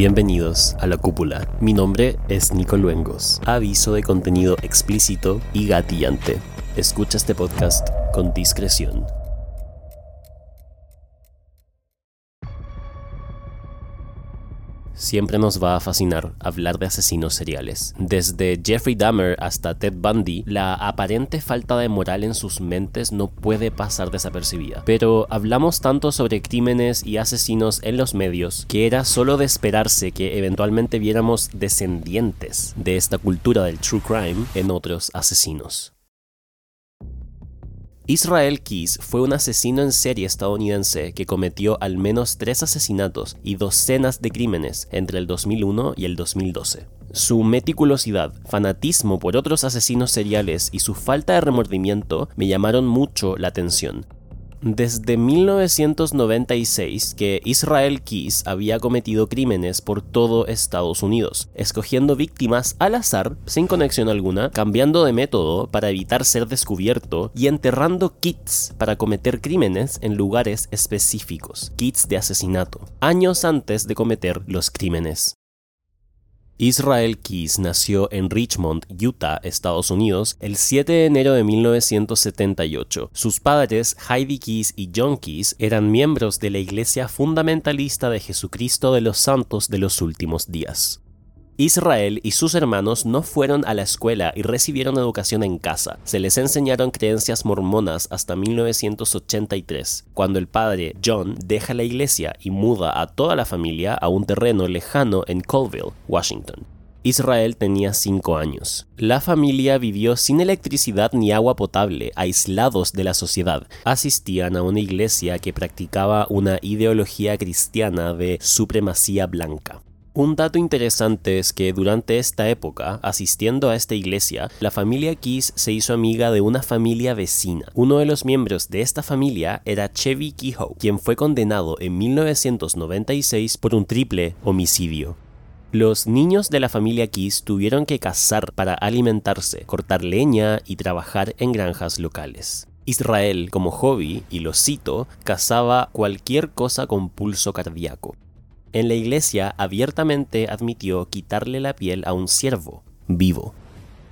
Bienvenidos a La Cúpula. Mi nombre es Nico Luengos. Aviso de contenido explícito y gatillante. Escucha este podcast con discreción. Siempre nos va a fascinar hablar de asesinos seriales. Desde Jeffrey Dahmer hasta Ted Bundy, la aparente falta de moral en sus mentes no puede pasar desapercibida. Pero hablamos tanto sobre crímenes y asesinos en los medios que era solo de esperarse que eventualmente viéramos descendientes de esta cultura del true crime en otros asesinos. Israel Keys fue un asesino en serie estadounidense que cometió al menos tres asesinatos y docenas de crímenes entre el 2001 y el 2012. Su meticulosidad, fanatismo por otros asesinos seriales y su falta de remordimiento me llamaron mucho la atención, desde 1996 que Israel Keys había cometido crímenes por todo Estados Unidos, escogiendo víctimas al azar, sin conexión alguna, cambiando de método para evitar ser descubierto y enterrando kits para cometer crímenes en lugares específicos, kits de asesinato, años antes de cometer los crímenes. Israel Keys nació en Richmond, Utah, Estados Unidos, el 7 de enero de 1978. Sus padres, Heidi Keys y John Keys, eran miembros de la Iglesia Fundamentalista de Jesucristo de los Santos de los Últimos Días. Israel y sus hermanos no fueron a la escuela y recibieron educación en casa. Se les enseñaron creencias mormonas hasta 1983, cuando el padre John deja la iglesia y muda a toda la familia a un terreno lejano en Colville, Washington. Israel tenía 5 años. La familia vivió sin electricidad ni agua potable, aislados de la sociedad. Asistían a una iglesia que practicaba una ideología cristiana de supremacía blanca. Un dato interesante es que durante esta época, asistiendo a esta iglesia, la familia Keys se hizo amiga de una familia vecina. Uno de los miembros de esta familia era Chevy Kehoe, quien fue condenado en 1996 por un triple homicidio. Los niños de la familia Keys tuvieron que cazar para alimentarse, cortar leña y trabajar en granjas locales. Israel, como hobby, y lo cito, cazaba cualquier cosa con pulso cardíaco. En la iglesia abiertamente admitió quitarle la piel a un siervo vivo.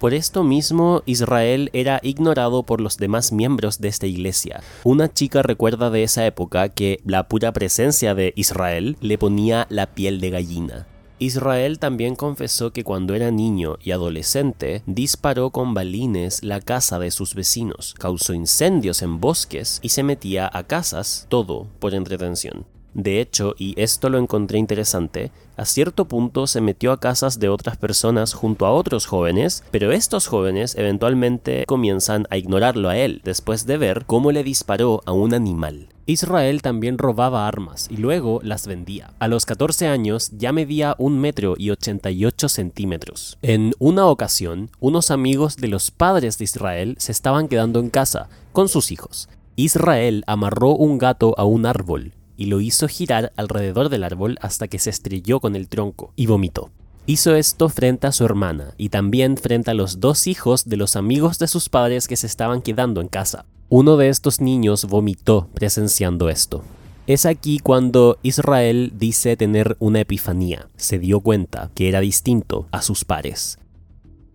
Por esto mismo, Israel era ignorado por los demás miembros de esta iglesia. Una chica recuerda de esa época que la pura presencia de Israel le ponía la piel de gallina. Israel también confesó que cuando era niño y adolescente disparó con balines la casa de sus vecinos, causó incendios en bosques y se metía a casas, todo por entretención. De hecho, y esto lo encontré interesante, a cierto punto se metió a casas de otras personas junto a otros jóvenes, pero estos jóvenes eventualmente comienzan a ignorarlo a él después de ver cómo le disparó a un animal. Israel también robaba armas y luego las vendía. A los 14 años ya medía un metro y 88 centímetros. En una ocasión, unos amigos de los padres de Israel se estaban quedando en casa con sus hijos. Israel amarró un gato a un árbol y lo hizo girar alrededor del árbol hasta que se estrelló con el tronco y vomitó. Hizo esto frente a su hermana y también frente a los dos hijos de los amigos de sus padres que se estaban quedando en casa. Uno de estos niños vomitó presenciando esto. Es aquí cuando Israel dice tener una epifanía. Se dio cuenta que era distinto a sus pares.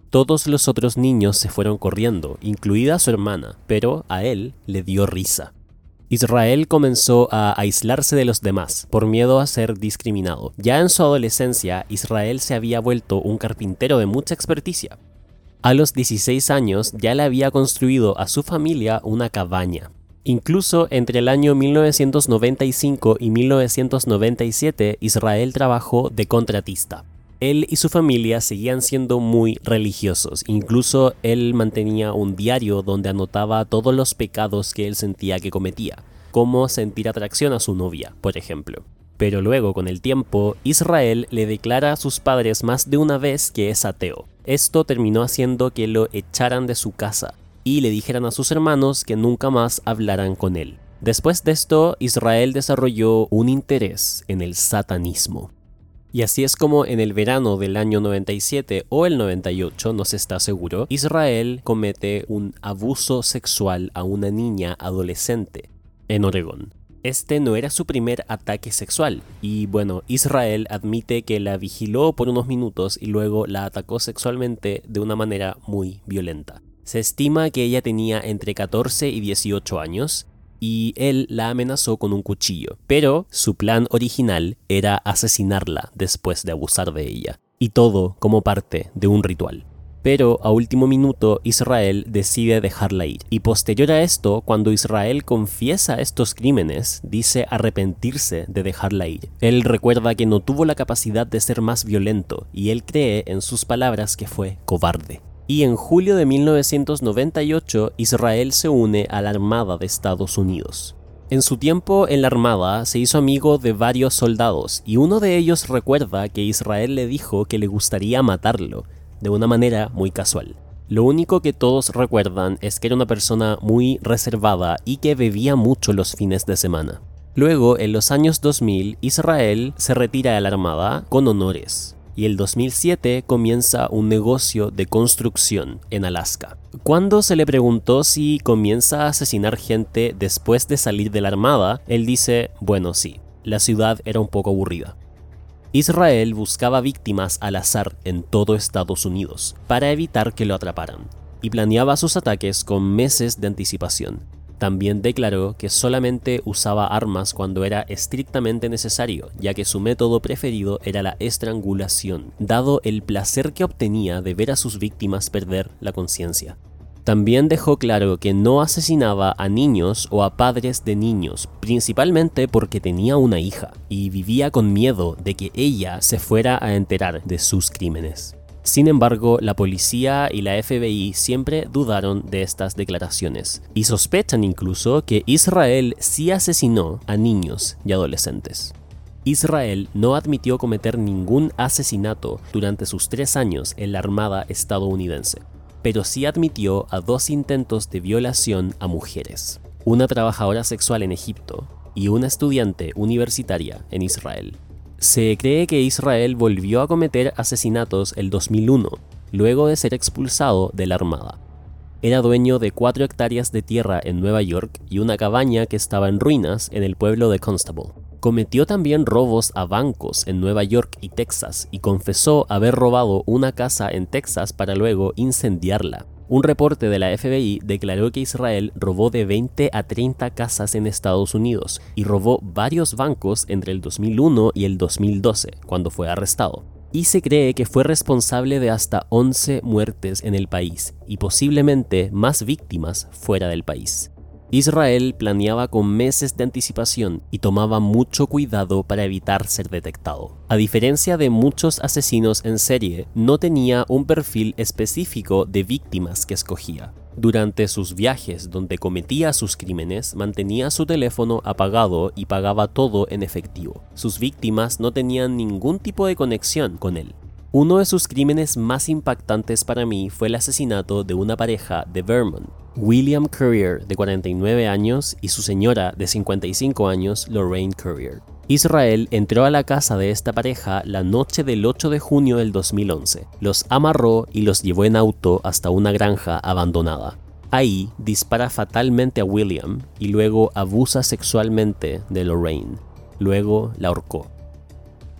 Todos los otros niños se fueron corriendo, incluida su hermana, pero a él le dio risa. Israel comenzó a aislarse de los demás por miedo a ser discriminado. Ya en su adolescencia, Israel se había vuelto un carpintero de mucha experticia. A los 16 años ya le había construido a su familia una cabaña. Incluso entre el año 1995 y 1997 Israel trabajó de contratista. Él y su familia seguían siendo muy religiosos. Incluso él mantenía un diario donde anotaba todos los pecados que él sentía que cometía, como sentir atracción a su novia, por ejemplo. Pero luego, con el tiempo, Israel le declara a sus padres más de una vez que es ateo. Esto terminó haciendo que lo echaran de su casa y le dijeran a sus hermanos que nunca más hablaran con él. Después de esto, Israel desarrolló un interés en el satanismo. Y así es como en el verano del año 97 o el 98, no se está seguro, Israel comete un abuso sexual a una niña adolescente en Oregón. Este no era su primer ataque sexual, y bueno, Israel admite que la vigiló por unos minutos y luego la atacó sexualmente de una manera muy violenta. Se estima que ella tenía entre 14 y 18 años, y él la amenazó con un cuchillo, pero su plan original era asesinarla después de abusar de ella, y todo como parte de un ritual pero a último minuto Israel decide dejarla ir. Y posterior a esto, cuando Israel confiesa estos crímenes, dice arrepentirse de dejarla ir. Él recuerda que no tuvo la capacidad de ser más violento y él cree en sus palabras que fue cobarde. Y en julio de 1998 Israel se une a la Armada de Estados Unidos. En su tiempo en la Armada se hizo amigo de varios soldados y uno de ellos recuerda que Israel le dijo que le gustaría matarlo, de una manera muy casual. Lo único que todos recuerdan es que era una persona muy reservada y que bebía mucho los fines de semana. Luego, en los años 2000, Israel se retira de la Armada con honores. Y el 2007 comienza un negocio de construcción en Alaska. Cuando se le preguntó si comienza a asesinar gente después de salir de la Armada, él dice, bueno sí, la ciudad era un poco aburrida. Israel buscaba víctimas al azar en todo Estados Unidos para evitar que lo atraparan, y planeaba sus ataques con meses de anticipación. También declaró que solamente usaba armas cuando era estrictamente necesario, ya que su método preferido era la estrangulación, dado el placer que obtenía de ver a sus víctimas perder la conciencia. También dejó claro que no asesinaba a niños o a padres de niños, principalmente porque tenía una hija y vivía con miedo de que ella se fuera a enterar de sus crímenes. Sin embargo, la policía y la FBI siempre dudaron de estas declaraciones y sospechan incluso que Israel sí asesinó a niños y adolescentes. Israel no admitió cometer ningún asesinato durante sus tres años en la Armada estadounidense pero sí admitió a dos intentos de violación a mujeres, una trabajadora sexual en Egipto y una estudiante universitaria en Israel. Se cree que Israel volvió a cometer asesinatos el 2001, luego de ser expulsado de la Armada. Era dueño de cuatro hectáreas de tierra en Nueva York y una cabaña que estaba en ruinas en el pueblo de Constable. Cometió también robos a bancos en Nueva York y Texas y confesó haber robado una casa en Texas para luego incendiarla. Un reporte de la FBI declaró que Israel robó de 20 a 30 casas en Estados Unidos y robó varios bancos entre el 2001 y el 2012, cuando fue arrestado. Y se cree que fue responsable de hasta 11 muertes en el país y posiblemente más víctimas fuera del país. Israel planeaba con meses de anticipación y tomaba mucho cuidado para evitar ser detectado. A diferencia de muchos asesinos en serie, no tenía un perfil específico de víctimas que escogía. Durante sus viajes donde cometía sus crímenes, mantenía su teléfono apagado y pagaba todo en efectivo. Sus víctimas no tenían ningún tipo de conexión con él. Uno de sus crímenes más impactantes para mí fue el asesinato de una pareja de Vermont, William Courier, de 49 años, y su señora, de 55 años, Lorraine Courier. Israel entró a la casa de esta pareja la noche del 8 de junio del 2011, los amarró y los llevó en auto hasta una granja abandonada. Ahí dispara fatalmente a William y luego abusa sexualmente de Lorraine. Luego la ahorcó.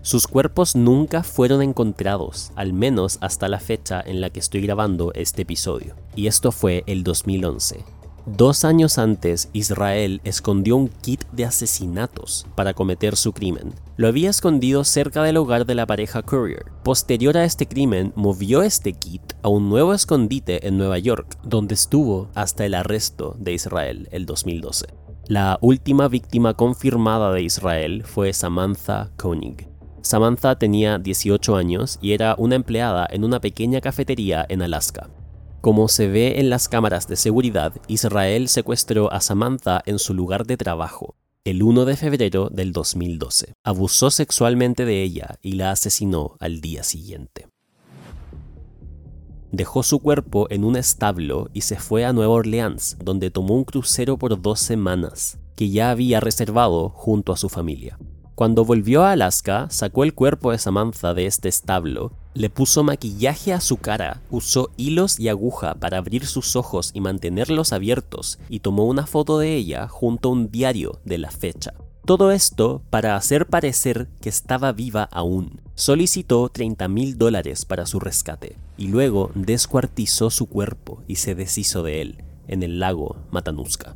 Sus cuerpos nunca fueron encontrados, al menos hasta la fecha en la que estoy grabando este episodio, y esto fue el 2011. Dos años antes, Israel escondió un kit de asesinatos para cometer su crimen. Lo había escondido cerca del hogar de la pareja Courier. Posterior a este crimen, movió este kit a un nuevo escondite en Nueva York, donde estuvo hasta el arresto de Israel el 2012. La última víctima confirmada de Israel fue Samantha Koenig, Samantha tenía 18 años y era una empleada en una pequeña cafetería en Alaska. Como se ve en las cámaras de seguridad, Israel secuestró a Samantha en su lugar de trabajo el 1 de febrero del 2012. Abusó sexualmente de ella y la asesinó al día siguiente. Dejó su cuerpo en un establo y se fue a Nueva Orleans, donde tomó un crucero por dos semanas, que ya había reservado junto a su familia. Cuando volvió a Alaska, sacó el cuerpo de Samantha de este establo Le puso maquillaje a su cara, usó hilos y aguja para abrir sus ojos y mantenerlos abiertos, y tomó una foto de ella junto a un diario de la fecha. Todo esto para hacer parecer que estaba viva aún. Solicitó 30 mil dólares para su rescate y luego descuartizó su cuerpo y se deshizo de él en el lago Matanuska.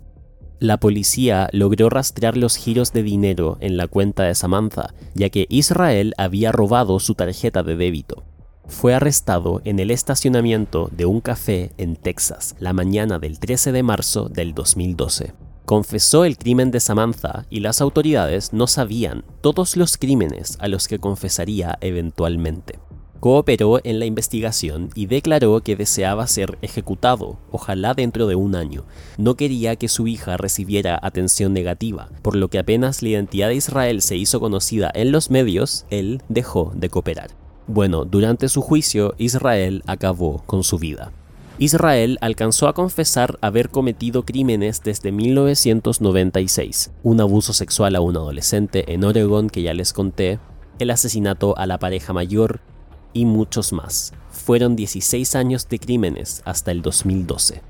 La policía logró rastrear los giros de dinero en la cuenta de Samantha, ya que Israel había robado su tarjeta de débito. Fue arrestado en el estacionamiento de un café en Texas la mañana del 13 de marzo del 2012. Confesó el crimen de Samantha y las autoridades no sabían todos los crímenes a los que confesaría eventualmente. Cooperó en la investigación y declaró que deseaba ser ejecutado, ojalá dentro de un año. No quería que su hija recibiera atención negativa, por lo que apenas la identidad de Israel se hizo conocida en los medios, él dejó de cooperar. Bueno, durante su juicio, Israel acabó con su vida. Israel alcanzó a confesar haber cometido crímenes desde 1996, un abuso sexual a un adolescente en Oregon que ya les conté, el asesinato a la pareja mayor, y muchos más. Fueron 16 años de crímenes hasta el 2012.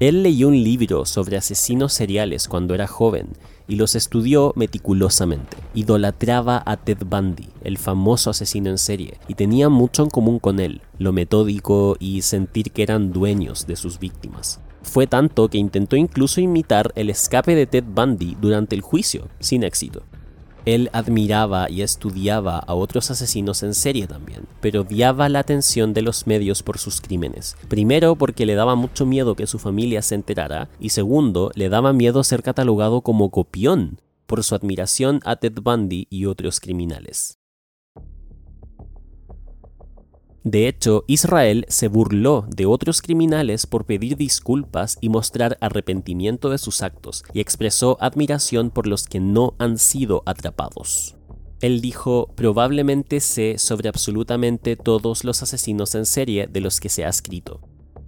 Él leyó un libro sobre asesinos seriales cuando era joven y los estudió meticulosamente. Idolatraba a Ted Bundy, el famoso asesino en serie, y tenía mucho en común con él, lo metódico y sentir que eran dueños de sus víctimas. Fue tanto que intentó incluso imitar el escape de Ted Bundy durante el juicio, sin éxito. Él admiraba y estudiaba a otros asesinos en serie también, pero odiaba la atención de los medios por sus crímenes. Primero porque le daba mucho miedo que su familia se enterara y segundo le daba miedo ser catalogado como copión por su admiración a Ted Bundy y otros criminales. De hecho, Israel se burló de otros criminales por pedir disculpas y mostrar arrepentimiento de sus actos, y expresó admiración por los que no han sido atrapados. Él dijo, probablemente sé sobre absolutamente todos los asesinos en serie de los que se ha escrito.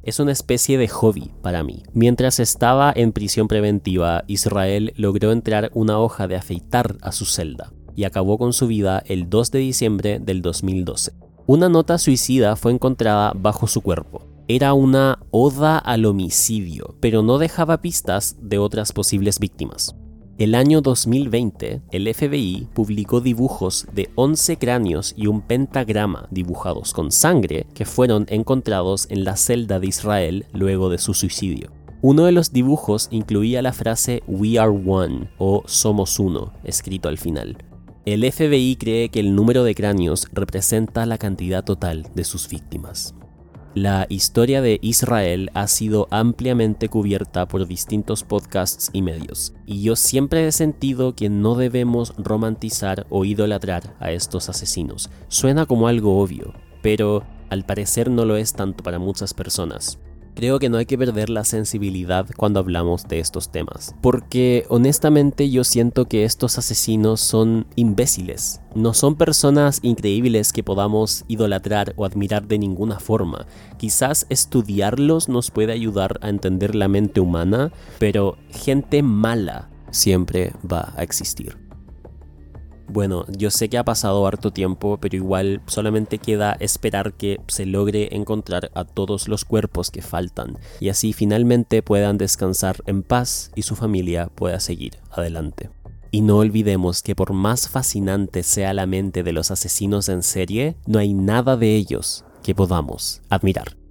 Es una especie de hobby para mí. Mientras estaba en prisión preventiva, Israel logró entrar una hoja de afeitar a su celda y acabó con su vida el 2 de diciembre del 2012. Una nota suicida fue encontrada bajo su cuerpo. Era una oda al homicidio, pero no dejaba pistas de otras posibles víctimas. El año 2020, el FBI publicó dibujos de 11 cráneos y un pentagrama dibujados con sangre que fueron encontrados en la celda de Israel luego de su suicidio. Uno de los dibujos incluía la frase We are one o Somos uno, escrito al final. El FBI cree que el número de cráneos representa la cantidad total de sus víctimas. La historia de Israel ha sido ampliamente cubierta por distintos podcasts y medios, y yo siempre he sentido que no debemos romantizar o idolatrar a estos asesinos. Suena como algo obvio, pero al parecer no lo es tanto para muchas personas. Creo que no hay que perder la sensibilidad cuando hablamos de estos temas, porque honestamente yo siento que estos asesinos son imbéciles, no son personas increíbles que podamos idolatrar o admirar de ninguna forma. Quizás estudiarlos nos puede ayudar a entender la mente humana, pero gente mala siempre va a existir. Bueno, yo sé que ha pasado harto tiempo, pero igual solamente queda esperar que se logre encontrar a todos los cuerpos que faltan y así finalmente puedan descansar en paz y su familia pueda seguir adelante. Y no olvidemos que por más fascinante sea la mente de los asesinos en serie, no hay nada de ellos que podamos admirar.